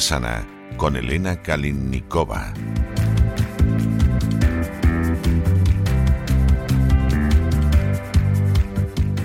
Sana con Elena Kalinnikova.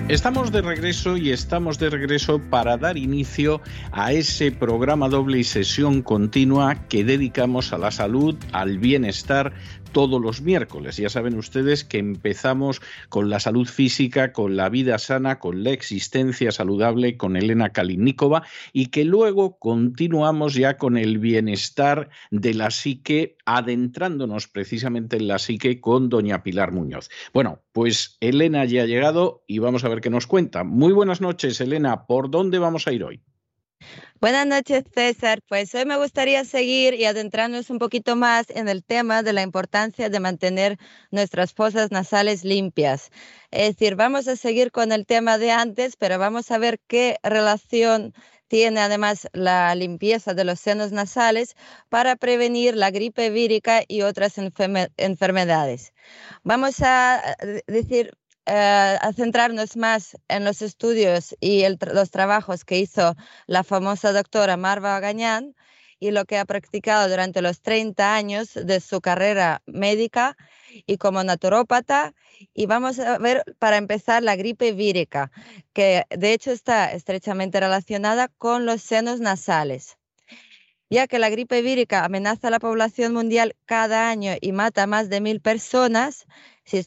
Estamos de regreso y estamos de regreso para dar inicio a ese programa doble y sesión continua que dedicamos a la salud, al bienestar todos los miércoles. Ya saben ustedes que empezamos con la salud física, con la vida sana, con la existencia saludable, con Elena Kalinikova y que luego continuamos ya con el bienestar de la psique, adentrándonos precisamente en la psique con doña Pilar Muñoz. Bueno, pues Elena ya ha llegado y vamos a ver qué nos cuenta. Muy buenas noches, Elena. ¿Por dónde vamos a ir hoy? Buenas noches, César. Pues hoy me gustaría seguir y adentrarnos un poquito más en el tema de la importancia de mantener nuestras fosas nasales limpias. Es decir, vamos a seguir con el tema de antes, pero vamos a ver qué relación tiene además la limpieza de los senos nasales para prevenir la gripe vírica y otras enfermedades. Vamos a decir eh, a centrarnos más en los estudios y los trabajos que hizo la famosa doctora Marva Gañán y lo que ha practicado durante los 30 años de su carrera médica y como naturópata. Y vamos a ver, para empezar, la gripe vírica, que de hecho está estrechamente relacionada con los senos nasales ya que la gripe vírica amenaza a la población mundial cada año y mata a más de mil personas, si,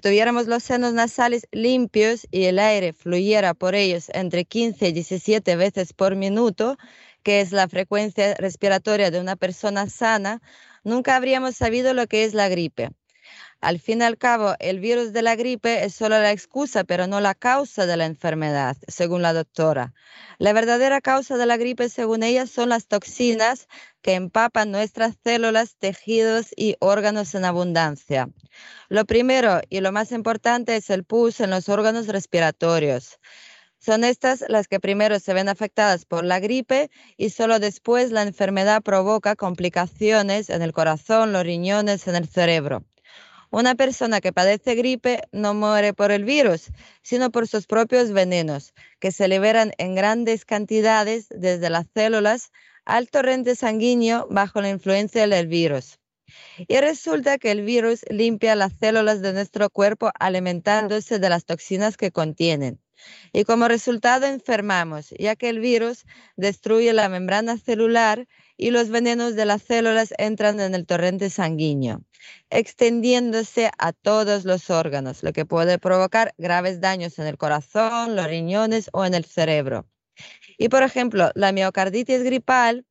tuviéramos los senos nasales limpios y el aire fluyera por ellos entre 15 y 17 veces por minuto, que es la frecuencia respiratoria de una persona sana, nunca habríamos sabido lo que es la gripe. Al fin y al cabo, el virus de la gripe es solo la excusa, pero no la causa de la enfermedad, según la doctora. La verdadera causa de la gripe, según ella, son las toxinas que empapan nuestras células, tejidos y órganos en abundancia. Lo primero y lo más importante es el pus en los órganos respiratorios. Son estas las que primero se ven afectadas por la gripe y solo después la enfermedad provoca complicaciones en el corazón, los riñones, en el cerebro. Una persona que padece gripe no muere por el virus, sino por sus propios venenos, que se liberan en grandes cantidades desde las células al torrente sanguíneo bajo la influencia del virus. Y resulta que el virus limpia las células de nuestro cuerpo alimentándose de las toxinas que contienen. Y como resultado enfermamos, ya que el virus destruye la membrana celular y los venenos de las células entran en el torrente sanguíneo, extendiéndose a todos los órganos, lo que puede provocar graves daños en el corazón, los riñones o en el cerebro. Y por ejemplo, la miocarditis gripal,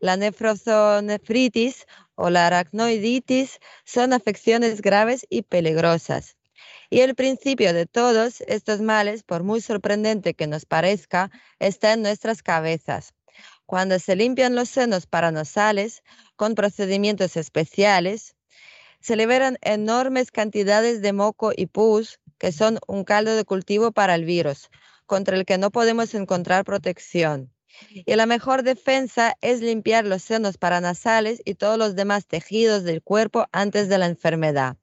la nefrozonefritis o la aracnoiditis son afecciones graves y peligrosas. Y el principio de todos estos males, por muy sorprendente que nos parezca, está en nuestras cabezas. Cuando se limpian los senos paranasales con procedimientos especiales, se liberan enormes cantidades de moco y pus, que son un caldo de cultivo para el virus, contra el que no podemos encontrar protección. Y la mejor defensa es limpiar los senos paranasales y todos los demás tejidos del cuerpo antes de la enfermedad.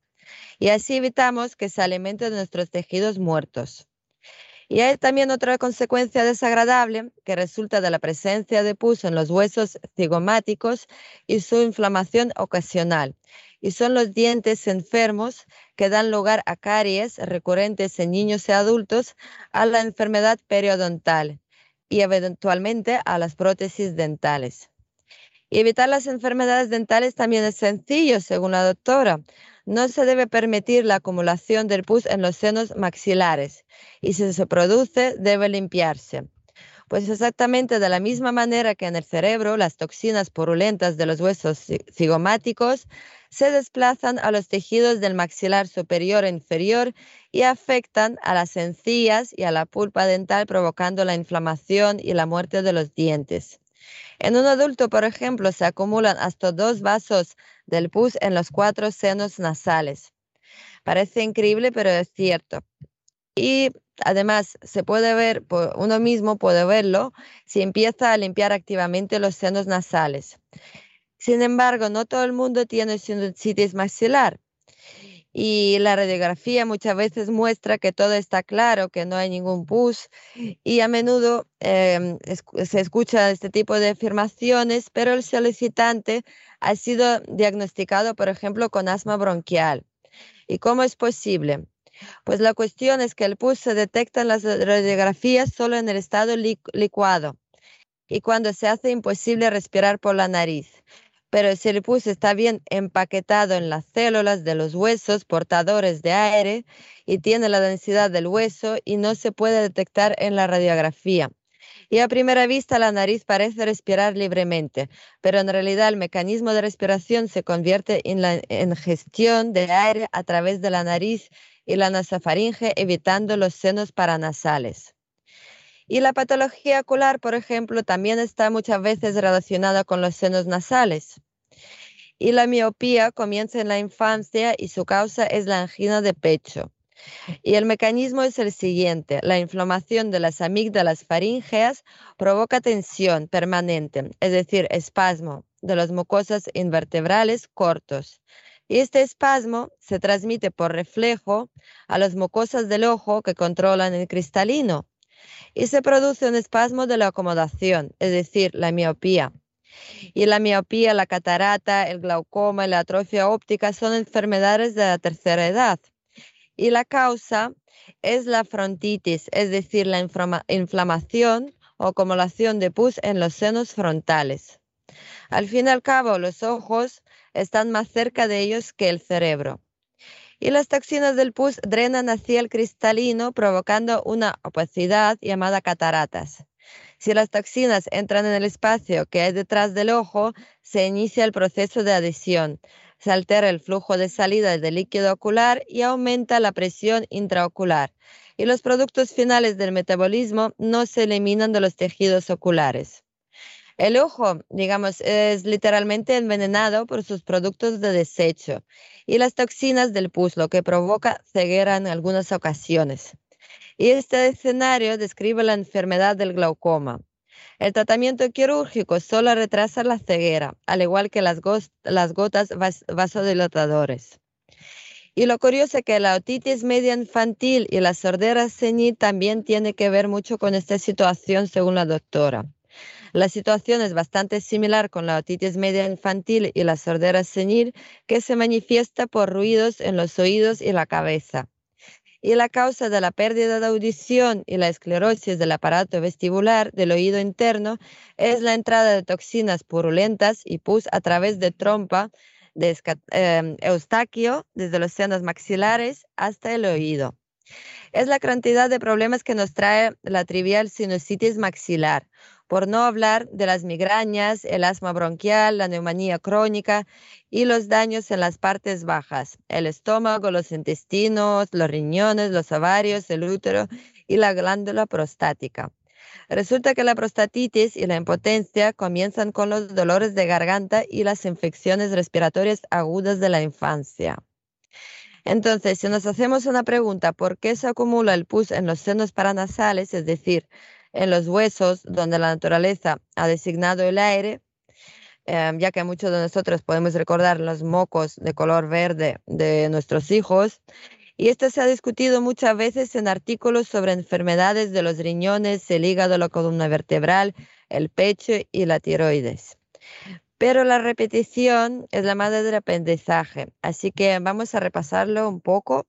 Y así evitamos que se alimenten nuestros tejidos muertos. Y hay también otra consecuencia desagradable que resulta de la presencia de pus en los huesos cigomáticos y su inflamación ocasional. Y son los dientes enfermos que dan lugar a caries recurrentes en niños y adultos, a la enfermedad periodontal y eventualmente a las prótesis dentales. Y evitar las enfermedades dentales también es sencillo, según la doctora. No se debe permitir la acumulación del pus en los senos maxilares y si se produce debe limpiarse. Pues exactamente de la misma manera que en el cerebro las toxinas purulentas de los huesos cigomáticos se desplazan a los tejidos del maxilar superior e inferior y afectan a las encías y a la pulpa dental provocando la inflamación y la muerte de los dientes. En un adulto, por ejemplo, se acumulan hasta dos vasos del pus en los cuatro senos nasales. Parece increíble, pero es cierto. Y además se puede ver, uno mismo puede verlo si empieza a limpiar activamente los senos nasales. Sin embargo, no todo el mundo tiene sinusitis maxilar y la radiografía muchas veces muestra que todo está claro, que no hay ningún pus y a menudo em, se escucha este tipo de afirmaciones, pero el solicitante ha sido diagnosticado, por ejemplo, con asma bronquial. ¿Y cómo es posible? Pues la cuestión es que el pus se detecta en las radiografías solo en el estado licuado y cuando se hace imposible respirar por la nariz. Pero el pus está bien empaquetado en las células de los huesos portadores de aire y tiene la densidad del hueso y no se puede detectar en la radiografía. Y a primera vista la nariz parece respirar libremente, pero en realidad el mecanismo de respiración se convierte en la gestión de aire a través de la nariz y la nasofaringe, evitando los senos paranasales. Y la patología ocular, por ejemplo, también está muchas veces relacionada con los senos nasales. Y la miopía comienza en la infancia y su causa es la angina de pecho. Y el mecanismo es el siguiente. La inflamación de las amígdalas faríngeas provoca tensión permanente, es decir, espasmo de las mucosas invertebrales cortos. Y este espasmo se transmite por reflejo a las mucosas del ojo que controlan el cristalino y se produce un espasmo de la acomodación, es decir, la miopía. Y la miopía, la catarata, el glaucoma y la atrofia óptica son enfermedades de la tercera edad. Y la causa es la frontitis, es decir, la inflamación o acumulación de pus en los senos frontales. Al fin y al cabo, los ojos están más cerca de ellos que el cerebro. Y las toxinas del pus drenan hacia el cristalino, provocando una opacidad llamada cataratas. Si las toxinas entran en el espacio que hay detrás del ojo, se inicia el proceso de adhesión. Se altera el flujo de salida del líquido ocular y aumenta la presión intraocular. Y los productos finales del metabolismo no se eliminan de los tejidos oculares. El ojo, digamos, es literalmente envenenado por sus productos de desecho y las toxinas del pus, lo que provoca ceguera en algunas ocasiones. Y este escenario describe la enfermedad del glaucoma. El tratamiento quirúrgico solo retrasa la ceguera, al igual que las, gotas vasodilatadores. Y lo curioso es que la otitis media infantil y la sordera senil también tiene que ver mucho con esta situación, según la doctora. La situación es bastante similar con la otitis media infantil y la sordera senil, que se manifiesta por ruidos en los oídos y la cabeza. Y la causa de la pérdida de audición y la esclerosis del aparato vestibular del oído interno es la entrada de toxinas purulentas y pus a través de trompa de em, eustaquio desde los senos maxilares hasta el oído. Es la cantidad de problemas que nos trae la trivial sinusitis maxilar, por no hablar de las migrañas, el asma bronquial, la neumonía crónica y los daños en las partes bajas, el estómago, los intestinos, los riñones, los ovarios, el útero y la glándula prostática. Resulta que la prostatitis y la impotencia comienzan con los dolores de garganta y las infecciones respiratorias agudas de la infancia. Entonces, si nos hacemos una pregunta, ¿por qué se acumula el pus en los senos paranasales, es decir, en los huesos donde la naturaleza ha designado el aire, em, ya que muchos de nosotros podemos recordar los mocos de color verde de nuestros hijos. Y esto se ha discutido muchas veces en artículos sobre enfermedades de los riñones, el hígado, la columna vertebral, el pecho y la tiroides. Pero la repetición es la madre del aprendizaje, así que vamos a repasarlo un poco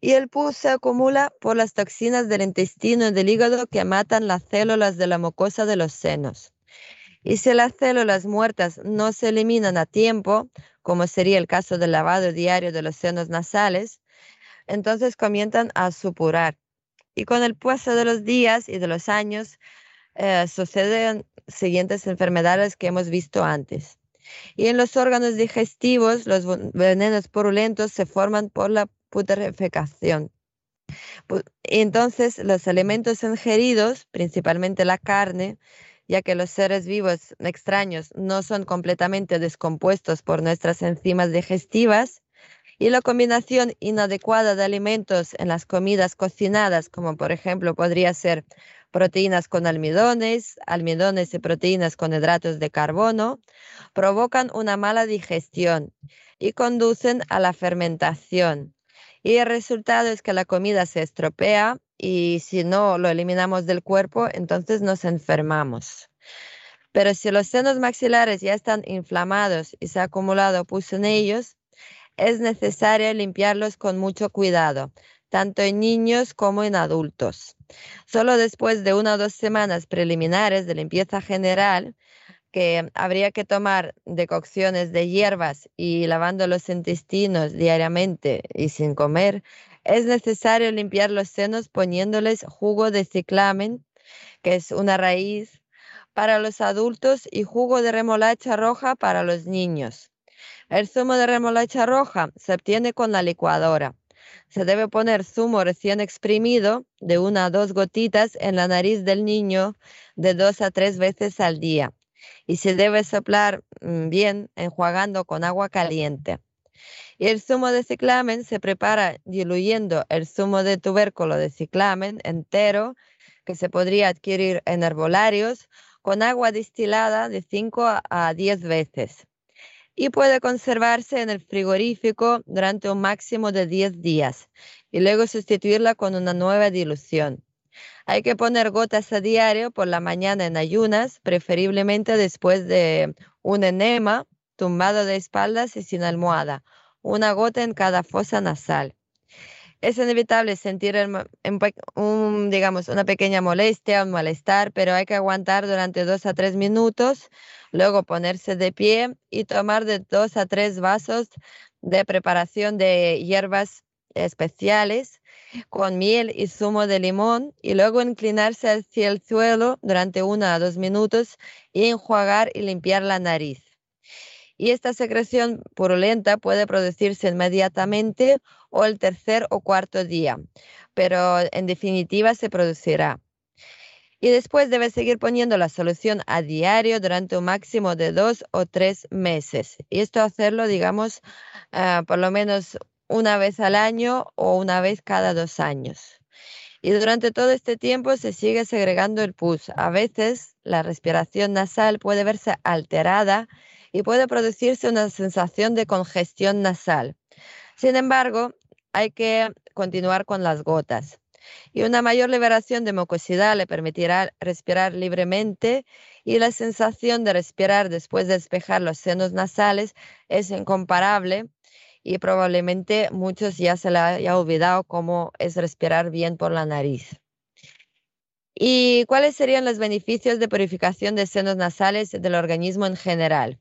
y el pus se acumula por las toxinas del intestino y del hígado que matan las células de la mucosa de los senos. Y si las células muertas no se eliminan a tiempo, como sería el caso del lavado diario de los senos nasales, entonces comienzan a supurar. Y con el paso de los días y de los años, eh, suceden siguientes enfermedades que hemos visto antes. Y en los órganos digestivos, los venenos purulentos se forman por la putrefacción. Entonces, los alimentos ingeridos, principalmente la carne, ya que los seres vivos extraños no son completamente descompuestos por nuestras enzimas digestivas, y la combinación inadecuada de alimentos en las comidas cocinadas, como por ejemplo podría ser proteínas con almidones, almidones y proteínas con hidratos de carbono, provocan una mala digestión y conducen a la fermentación. Y el resultado es que la comida se estropea y si no lo eliminamos del cuerpo, entonces nos enfermamos. Pero si los senos maxilares ya están inflamados y se ha acumulado pus en ellos, es necesario limpiarlos con mucho cuidado, tanto en niños como en adultos. Solo después de una o dos semanas preliminares de limpieza general, que habría que tomar decocciones de hierbas y lavando los intestinos diariamente y sin comer, es necesario limpiar los senos poniéndoles jugo de ciclamen, que es una raíz para los adultos, y jugo de remolacha roja para los niños. El zumo de remolacha roja se obtiene con la licuadora. Se debe poner zumo recién exprimido de una a dos gotitas en la nariz del niño de dos a tres veces al día y se debe soplar mm, bien enjuagando con agua caliente. Y el zumo de ciclamen se prepara diluyendo el zumo de tubérculo de ciclamen entero que se podría adquirir en herbolarios con agua destilada de 5 a 10 veces y puede conservarse en el frigorífico durante un máximo de 10 días y luego sustituirla con una nueva dilución. Hay que poner gotas a diario por la mañana en ayunas, preferiblemente después de un enema, tumbado de espaldas y sin almohada, una gota en cada fosa nasal. Es inevitable sentir un, digamos, una pequeña molestia, un malestar, pero hay que aguantar durante dos a tres minutos Luego ponerse de pie y tomar de dos a tres vasos de preparación de hierbas especiales con miel y zumo de limón y luego inclinarse hacia el suelo durante uno a dos minutos y enjuagar y limpiar la nariz. Y esta secreción purulenta puede producirse inmediatamente o el tercer o cuarto día, pero en definitiva se producirá y después debe seguir poniendo la solución a diario durante un máximo de dos o tres meses. Y esto hacerlo, digamos, ah, por lo menos una vez al año o una vez cada dos años. Y durante todo este tiempo se sigue segregando el pus. A veces la respiración nasal puede verse alterada y puede producirse una sensación de congestión nasal. Sin embargo, hay que continuar con las gotas y una mayor liberación de mucosidad le permitirá respirar libremente y la sensación de respirar después de despejar los senos nasales es incomparable y probablemente muchos ya se le haya olvidado cómo es respirar bien por la nariz. ¿Y cuáles serían los beneficios de purificación de senos nasales del organismo en general?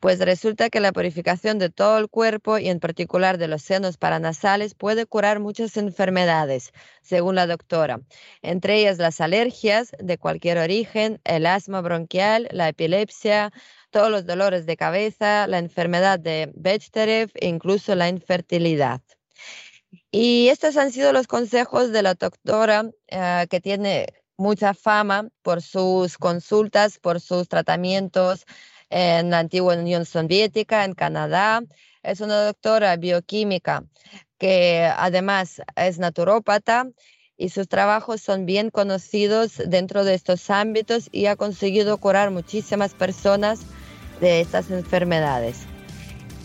Pues resulta que la purificación de todo el cuerpo y en particular de los senos paranasales puede curar muchas enfermedades, según la doctora, entre ellas las alergias de cualquier origen, el asma bronquial, la epilepsia, todos los dolores de cabeza, la enfermedad de Bechterew e incluso la infertilidad. Y estos han sido los consejos de la doctora eh, que tiene mucha fama por sus consultas, por sus tratamientos en la antigua Unión Soviética, en Canadá. Es una doctora bioquímica que además es naturópata y sus trabajos son bien conocidos dentro de estos ámbitos y ha conseguido curar muchísimas personas de estas enfermedades.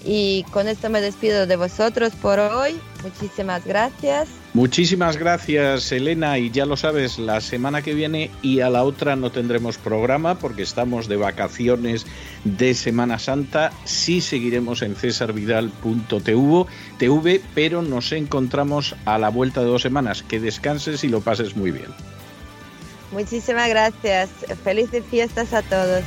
Y con esto me despido de vosotros por hoy. Muchísimas gracias. Muchísimas gracias, Elena. Y ya lo sabes, la semana que viene y a la otra no tendremos programa porque estamos de vacaciones de Semana Santa. Sí seguiremos en cesarvidal.tv, pero nos encontramos a la vuelta de dos semanas. Que descanses y lo pases muy bien. Muchísimas gracias. Felices fiestas a todos.